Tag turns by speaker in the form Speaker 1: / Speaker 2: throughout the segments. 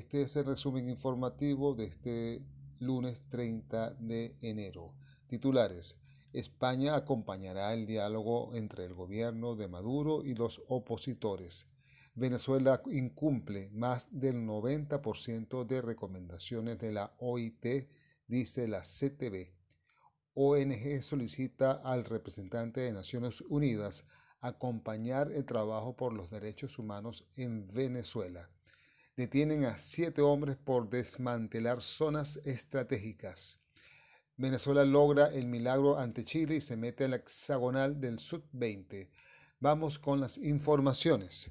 Speaker 1: Este es el resumen informativo de este lunes 30 de enero. Titulares. España acompañará el diálogo entre el gobierno de Maduro y los opositores. Venezuela incumple más del 90% de recomendaciones de la OIT, dice la CTV. ONG solicita al representante de Naciones Unidas acompañar el trabajo por los derechos humanos en Venezuela. Detienen a siete hombres por desmantelar zonas estratégicas. Venezuela logra el milagro ante Chile y se mete al hexagonal del Sud-20. Vamos con las informaciones.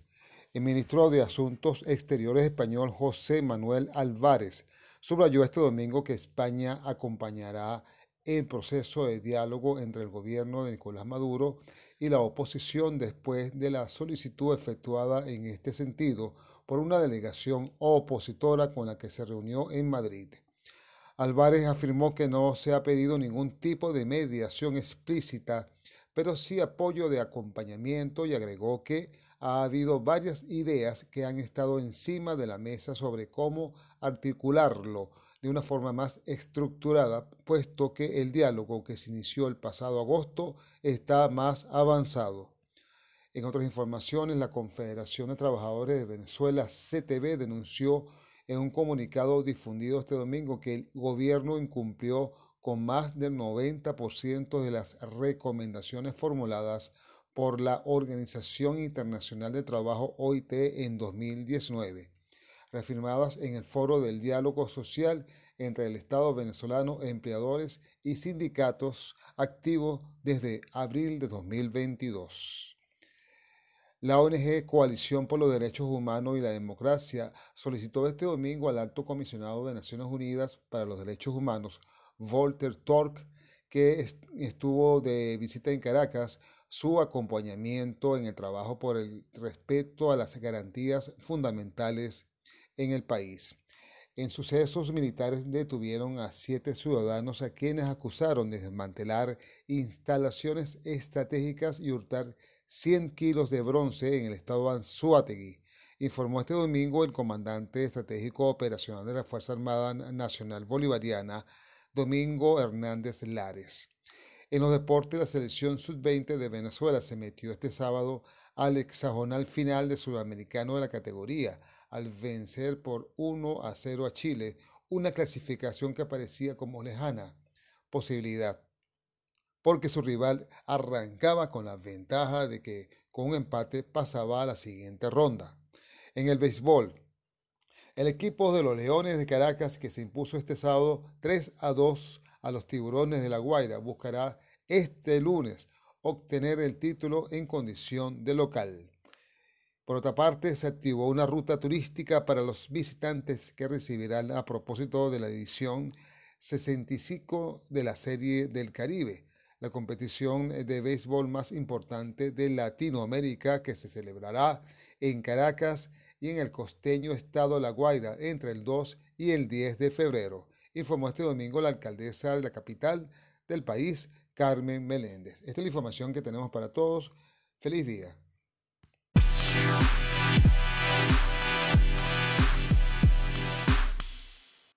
Speaker 1: El ministro de Asuntos Exteriores español José Manuel Álvarez subrayó este domingo que España acompañará el proceso de diálogo entre el gobierno de Nicolás Maduro y la oposición después de la solicitud efectuada en este sentido por una delegación opositora con la que se reunió en Madrid. Álvarez afirmó que no se ha pedido ningún tipo de mediación explícita, pero sí apoyo de acompañamiento y agregó que ha habido varias ideas que han estado encima de la mesa sobre cómo articularlo de una forma más estructurada, puesto que el diálogo que se inició el pasado agosto está más avanzado. En otras informaciones, la Confederación de Trabajadores de Venezuela, CTV, denunció en un comunicado difundido este domingo que el gobierno incumplió con más del 90% de las recomendaciones formuladas por la Organización Internacional de Trabajo OIT en 2019 reafirmadas en el Foro del Diálogo Social entre el Estado venezolano, empleadores y sindicatos activos desde abril de 2022. La ONG Coalición por los Derechos Humanos y la Democracia solicitó este domingo al Alto Comisionado de Naciones Unidas para los Derechos Humanos, Volter Tork, que estuvo de visita en Caracas, su acompañamiento en el trabajo por el respeto a las garantías fundamentales en el país. En sucesos militares detuvieron a siete ciudadanos a quienes acusaron de desmantelar instalaciones estratégicas y hurtar 100 kilos de bronce en el estado Anzuategui, informó este domingo el comandante estratégico operacional de la Fuerza Armada Nacional Bolivariana, Domingo Hernández Lares. En los deportes, la selección sub-20 de Venezuela se metió este sábado al hexagonal final de Sudamericano de la categoría, al vencer por 1 a 0 a Chile, una clasificación que parecía como lejana posibilidad, porque su rival arrancaba con la ventaja de que con un empate pasaba a la siguiente ronda. En el béisbol, el equipo de los Leones de Caracas, que se impuso este sábado 3 a 2 a los Tiburones de La Guaira, buscará este lunes obtener el título en condición de local. Por otra parte, se activó una ruta turística para los visitantes que recibirán a propósito de la edición 65 de la Serie del Caribe, la competición de béisbol más importante de Latinoamérica que se celebrará en Caracas y en el costeño estado La Guaira entre el 2 y el 10 de febrero, informó este domingo la alcaldesa de la capital del país, Carmen Meléndez. Esta es la información que tenemos para todos. Feliz día.